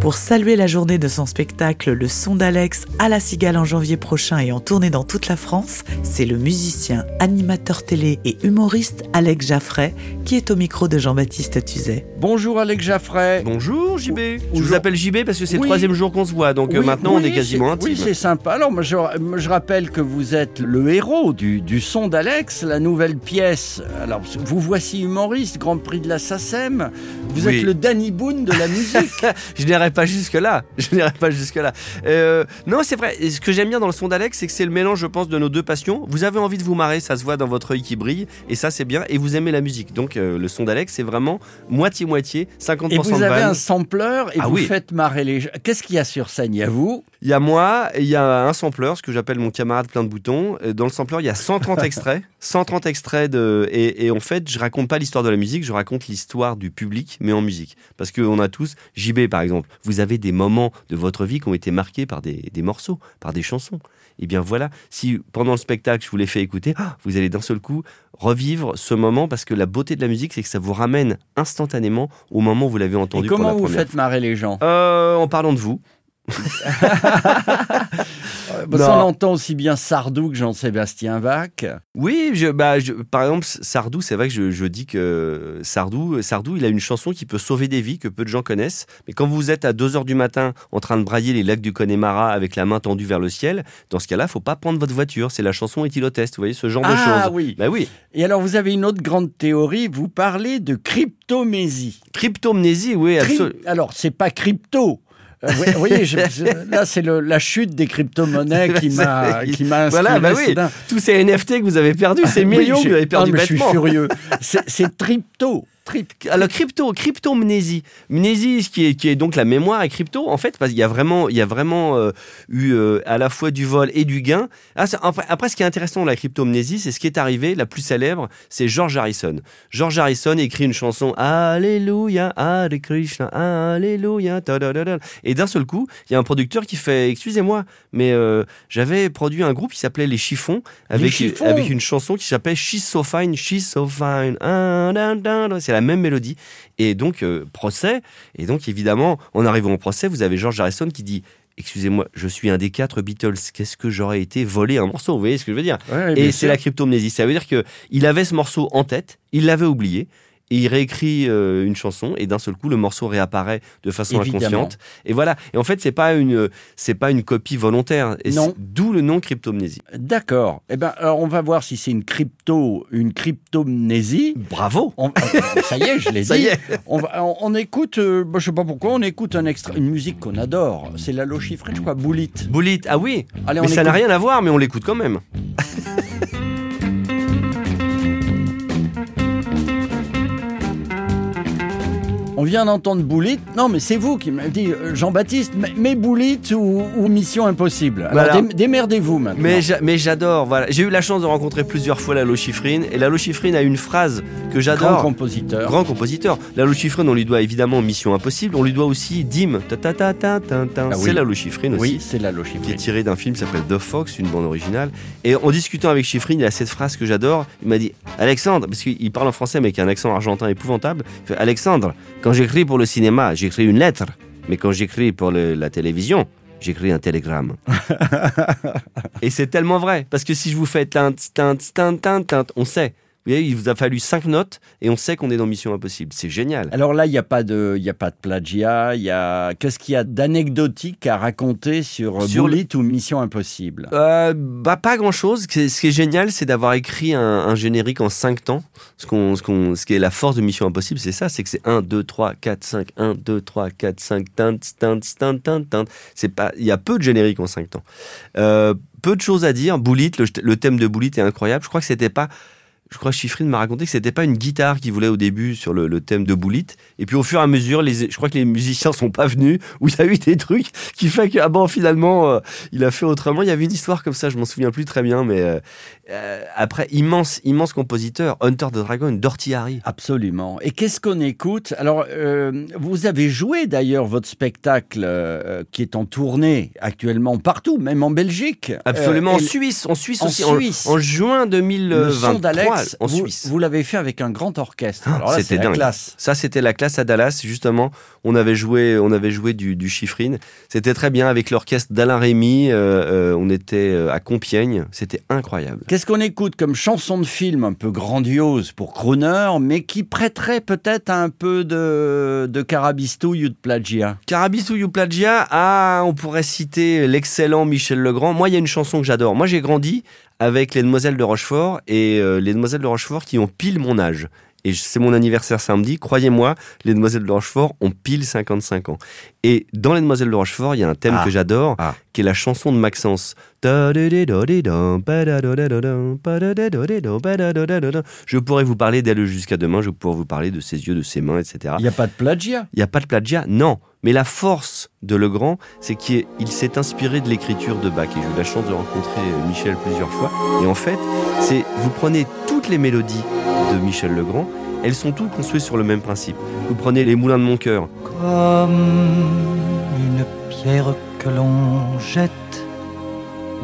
Pour saluer la journée de son spectacle Le Son d'Alex à la Cigale en janvier prochain et en tournée dans toute la France, c'est le musicien, animateur télé et humoriste Alex Jaffray qui est au micro de Jean-Baptiste Tuzet. Bonjour Alex Jaffray. Bonjour JB. Je Bonjour. vous appelle JB parce que c'est Oui. le troisième jour qu'on se voit, donc euh, Oui, maintenant on est quasiment intime. Oui, c'est sympa. Alors, moi, je, je rappelle que vous êtes le héros du, du son d'Alex, la nouvelle pièce. Alors, vous voici humoriste, Grand Prix de la SACEM. Vous Oui. êtes le Danny Boone de la musique. Je n'irai pas jusque là. Je n'irai pas jusque là. non, c'est vrai. Et ce que j'aime bien dans le son d'Alex, c'est que c'est le mélange, je pense, de nos deux passions. Vous avez envie de vous marrer, ça se voit dans votre œil qui brille, et ça c'est bien. Et vous aimez la musique, donc euh, le son d'Alex, c'est vraiment moitié moitié, 50% Et vous de avez vannes. un sampler et Ah vous oui. faites marrer les gens. Qu'est-ce qu'il y a sur scène? Il y a vous. Il y a moi, et il y a un sampler, ce que j'appelle mon camarade plein de boutons. Dans le sampler, il y a 130 extraits. 130 extraits de. Et, et en fait, je raconte pas l'histoire de la musique, je raconte l'histoire du public, mais en musique. Parce qu'on a tous, JB par exemple, vous avez des moments de votre vie qui ont été marqués par des, des morceaux, par des chansons. Et bien voilà, si pendant le spectacle, je vous l'ai fait écouter, ah, vous allez d'un seul coup revivre ce moment parce que la beauté de la musique, c'est que ça vous ramène instantanément au moment où vous l'avez Et entendu. pour comment la vous faites marrer les gens? Euh, En parlant de vous. Parce qu'on entend aussi bien Sardou que Jean-Sébastien Bach. Oui, je, bah, je- par exemple, Sardou, c'est vrai que je, je dis que Sardou, Sardou, il a une chanson qui peut sauver des vies, que peu de gens connaissent. Mais quand vous êtes à 2 heures du matin en train de brailler les lacs du Connemara avec la main tendue vers le ciel, dans ce cas-là, faut pas prendre votre voiture. C'est la chanson Est-il au test Vous voyez, ce genre de Ah choses. oui. Bah oui. Et alors, vous avez une autre grande théorie. Vous parlez de cryptomésie. Cryptomnésie, oui, absolument. Alors, c'est pas crypto. Je- je- là, c'est la chute des crypto-monnaies qui m'a qui m'a. Voilà, bah oui. soudain. Tous ces NFT que vous avez perdus, ces Oui, millions que vous avez perdus mais je suis furieux. C'est c'est crypto. Trip. Alors crypto, cryptomnésie, mnésie, ce qui est, qui est donc la mémoire et crypto, en fait, parce qu'il y a vraiment, il y a vraiment euh, eu euh, à la fois du vol et du gain. Ah, après, après, ce qui est intéressant dans la cryptomnésie, c'est ce qui est arrivé, la plus célèbre, c'est George Harrison. George Harrison écrit une chanson Alléluia, Hare Krishna, Alléluia, et d'un seul coup, il y a un producteur qui fait, excusez-moi, mais euh, j'avais produit un groupe qui s'appelait Les Chiffons, avec, Chiffons avec une chanson qui s'appelait She's So Fine, She's So Fine, Ah, c'est la même mélodie. Et donc, euh, procès, et donc évidemment, en arrivant au procès, vous avez George Harrison qui dit Excusez-moi, je suis un des quatre Beatles. Qu'est-ce que j'aurais été volé un morceau Vous voyez ce que je veux dire? Ouais, Et c'est la cryptomnésie. Ça veut dire que il avait ce morceau en tête, il l'avait oublié. Et il réécrit euh, une chanson et d'un seul coup le morceau réapparaît de façon Évidemment. inconsciente et voilà et en fait c'est pas une c'est pas une copie volontaire et Non. d'où le nom cryptomnésie D'accord. Eh ben, alors, on va voir si c'est une crypto, une cryptomnésie. bravo On- euh, ça y est, je l'ai Ça dit. y est. On, va- on- on écoute, euh, bah, je sais pas pourquoi, on écoute un une musique qu'on adore. C'est Lalo Chiffré, je crois, Boulit. Bullet ah oui Allez, on mais ça n'a rien à voir mais on l'écoute quand même On vient d'entendre Boulit. Non, mais c'est vous qui m'avez dit, euh, Jean-Baptiste, mais- Boulit ou, ou Mission Impossible Alors, Voilà. dé- démerdez-vous maintenant. Mais j'a- mais j'adore, voilà. J'ai eu la chance de rencontrer plusieurs fois Lalo Schifrin et Lalo Schifrin a une phrase que Grand j'adore. compositeur. Grand compositeur. Lalo Schifrin, on lui doit évidemment Mission Impossible, on lui doit aussi Dim. Ta ta ta ta ta ta. Ah oui. C'est Lalo Schifrin aussi. Oui, c'est Lalo Qui Chiffré. est tiré d'un film qui s'appelle The Fox, une bande originale. Et en discutant avec Schifrin, il a cette phrase que j'adore. Il m'a dit Alexandre, parce qu'il parle en français mais avec un accent argentin épouvantable. Il fait, Alexandre, quand j'écris pour le cinéma, j'écris une lettre. Mais quand j'écris pour le- la télévision, j'écris un télégramme. Et c'est tellement vrai. Parce que si je vous fais tint, tint, tint, tint, on sait. Vous voyez, il vous a fallu cinq notes et on sait qu'on est dans Mission Impossible. C'est génial. Alors là, il n'y a pas de, il y a pas de plagiat. Il y a, qu'est-ce qu'il y a d'anecdotique à raconter sur, Sur Boulit ou Mission Impossible? Euh, bah pas grand chose. Ce qui est génial, c'est d'avoir écrit un, un générique en 5 temps. Ce, qu'on, ce, qu'on, ce qui est la force de Mission Impossible, c'est ça, c'est que c'est 1, 2, 3, 4, 5, 1, 2, 3, 4, 5, tint, tint, tint, tint, tint. C'est pas, il y a peu de génériques en 5 temps. Euh, peu de choses à dire. Bullet, le, le thème de Bullet est incroyable. Je crois que c'était pas je crois que Chiffrine m'a raconté que c'était pas une guitare qu'il voulait au début sur le, le thème de Boulit. Et puis au fur et à mesure, les, je crois que les musiciens sont pas venus, où il y a eu des trucs qui fait que, ah bon, finalement, euh, il a fait autrement. Il y avait une histoire comme ça, je m'en souviens plus très bien, mais euh, euh, après, immense, immense compositeur, Hunter the Dragon, Dorothy Harry. Absolument. Et qu'est-ce qu'on écoute? Alors, euh, vous avez joué d'ailleurs votre spectacle qui est en tournée actuellement partout, même en Belgique. Absolument, en Suisse, en Suisse en aussi, en- Suisse. En, juin le 2023, son en vous, Suisse. vous l'avez fait avec un grand orchestre. Ah, Alors là, c'est c'était la classe. Ça, c'était la classe à Dallas, justement. On avait joué, on avait joué du, du chiffrine. C'était très bien avec l'orchestre d'Alain Rémy. euh, euh, on était euh, à Compiègne. C'était incroyable. Qu'est-ce qu'on écoute comme chanson de film un peu grandiose pour crooner, mais qui prêterait peut-être à un peu de, de carabistouille ou de plagiat Carabis ou Plagia, ah, on pourrait citer l'excellent Michel Legrand. Moi, il y a une chanson que j'adore. Moi, j'ai grandi avec les Demoiselles de Rochefort et euh, les Demoiselles de Rochefort qui ont pile mon âge. Et c'est mon anniversaire samedi. Croyez-moi, les Demoiselles de Rochefort ont pile 55 ans. Et dans les Demoiselles de Rochefort, il y a un thème Ah. que j'adore, Ah. qui est la chanson de Maxence. Je pourrais vous parler d'elle jusqu'à demain, je pourrais vous parler de ses yeux, de ses mains, etc. Il n'y a pas de plagiat? Il n'y a pas de plagiat, non. Mais la force de Legrand, c'est qu'il il s'est inspiré de l'écriture de Bach. Et j'ai eu la chance de rencontrer euh, Michel plusieurs fois. Et en fait, c'est vous prenez toutes les mélodies de Michel Legrand, elles sont toutes construites sur le même principe. Vous prenez les moulins de mon cœur. Comme une pierre que l'on jette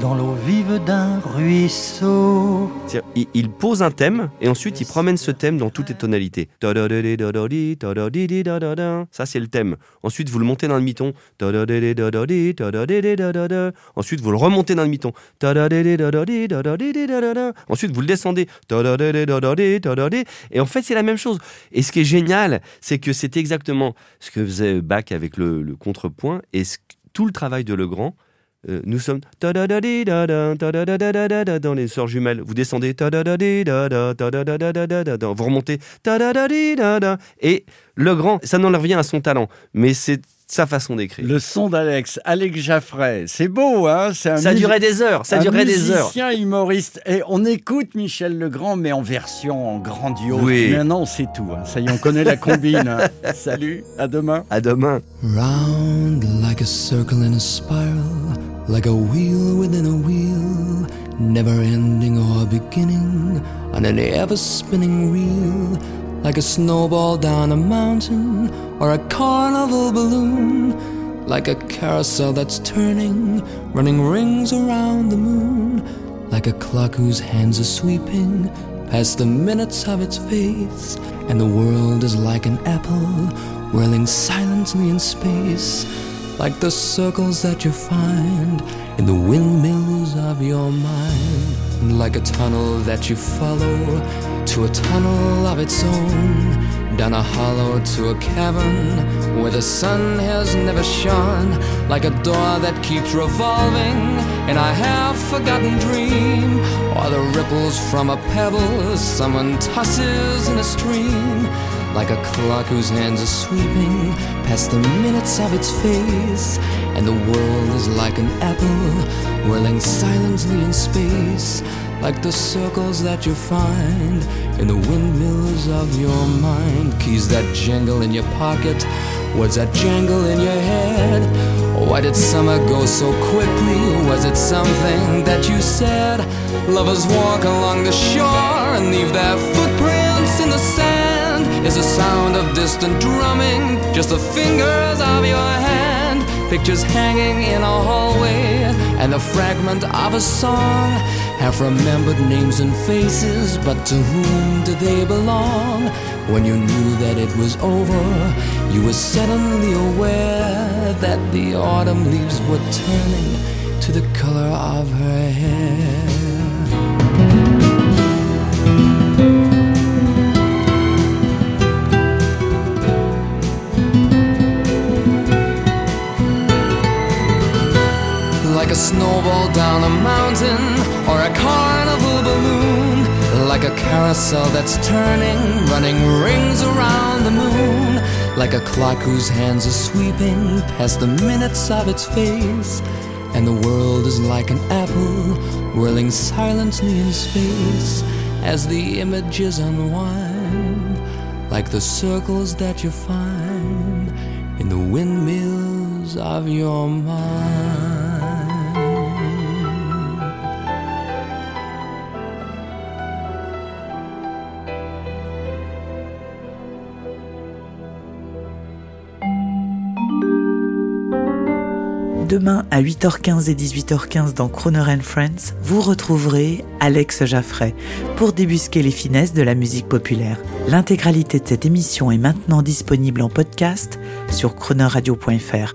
dans l'eau vive d'un ruisseau. Il, pose un thème et ensuite il promène ce thème dans toutes les tonalités. Ça, c'est le thème. Ensuite, vous le montez dans le mi-ton. Ensuite, vous le remontez dans le mi-ton. Ensuite, vous le descendez. Et en fait, c'est la même chose. Et ce qui est génial, c'est que c'est exactement ce que faisait Bach avec le, contrepoint et tout le travail de Legrand. Euh, nous sommes dans les sœurs jumelles. Vous descendez, vous remontez, et le grand, ça n'en revient à son talent, mais c'est sa façon d'écrire. Le son d'Alex, Alex Jaffray, c'est beau, hein C'est un Ça durait des heures, ça un durait des heures. musicien humoriste. Et on écoute Michel Legrand, mais en version grandiose. Oui. Maintenant, c'est tout. hein. Ça y est, on connaît la combine. hein. Salut, à demain. À demain. Round like a circle in a spiral, like a wheel within a wheel, never ending or beginning on an ever spinning reel, like a snowball down a mountain or a carnival balloon, like a carousel that's turning, running rings around the moon, like a clock whose hands are sweeping past the minutes of its face, and the world is like an apple whirling silently in space, like the circles that you find in the windmills of your mind, like a tunnel that you follow to a tunnel of its own, down a hollow to a cavern where the sun has never shone, like a door that keeps revolving in a half forgotten dream, or the ripples from a pebble someone tosses in a stream like a clock whose hands are sweeping past the minutes of its face, and the world is like an apple whirling silently in space, like the circles that you find in the windmills of your mind. Keys that jingle in your pocket, words that jangle in your head. Why did summer go so quickly? Was it something that you said? Lovers walk along the shore and leave their footprints in the sand. Is the sound of distant drumming just the fingers of your hand? Pictures hanging in a hallway and the fragment of a song. Half remembered names and faces, but to whom do they belong? When you knew that it was over, you were suddenly aware that the autumn leaves were turning to the color of her hair. Snowball down a mountain or a carnival balloon, like a carousel that's turning, running rings around the moon, like a clock whose hands are sweeping past the minutes of its face, and the world is like an apple whirling silently in space, as the images unwind, like the circles that you find in the windmills of your mind. Demain à 8h15 et 18h15 dans Croner Friends, vous retrouverez Alex Jaffray pour débusquer les finesses de la musique populaire. L'intégralité de cette émission est maintenant disponible en podcast sur chronoradio.fr.